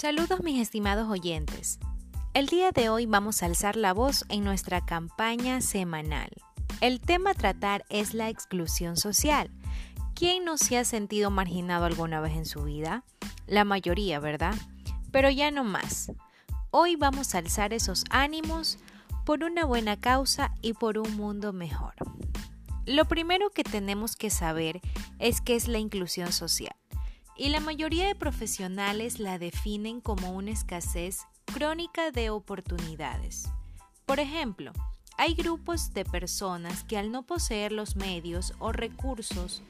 Saludos mis estimados oyentes. El día de hoy vamos a alzar la voz en nuestra campaña semanal. El tema a tratar es la exclusión social. ¿Quién no se ha sentido marginado alguna vez en su vida? La mayoría, ¿verdad? Pero ya no más. Hoy vamos a alzar esos ánimos por una buena causa y por un mundo mejor. Lo primero que tenemos que saber es qué es la inclusión social y la mayoría de profesionales la definen como una escasez crónica de oportunidades. Por ejemplo, hay grupos de personas que al no poseer los medios o recursos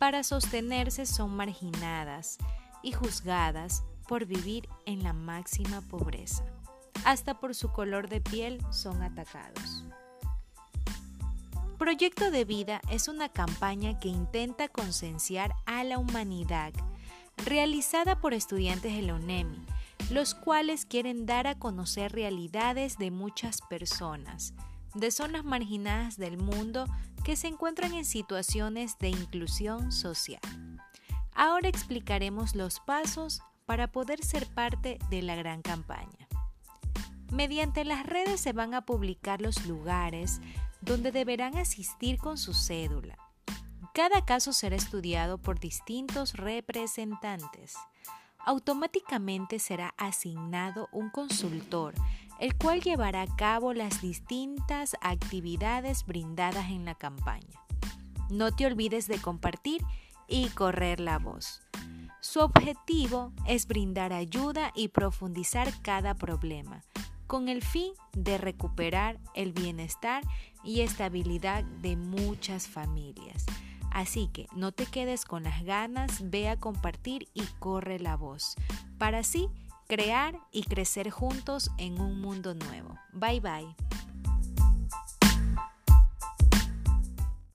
para sostenerse son marginadas y juzgadas por vivir en la máxima pobreza. Hasta por su color de piel son atacados. Proyecto de Vida es una campaña que intenta concienciar a la humanidad realizada por estudiantes de la UNEMI, los cuales quieren dar a conocer realidades de muchas personas, de zonas marginadas del mundo que se encuentran en situaciones de inclusión social. Ahora explicaremos los pasos para poder ser parte de la gran campaña. Mediante las redes se van a publicar los lugares donde deberán asistir con su cédula, cada caso será estudiado por distintos representantes. Automáticamente será asignado un consultor, el cual llevará a cabo las distintas actividades brindadas en la campaña. No te olvides de compartir y correr la voz. Su objetivo es brindar ayuda y profundizar cada problema, con el fin de recuperar el bienestar y estabilidad de muchas familias. Así que no te quedes con las ganas, ve a compartir y corre la voz, para así crear y crecer juntos en un mundo nuevo. Bye bye.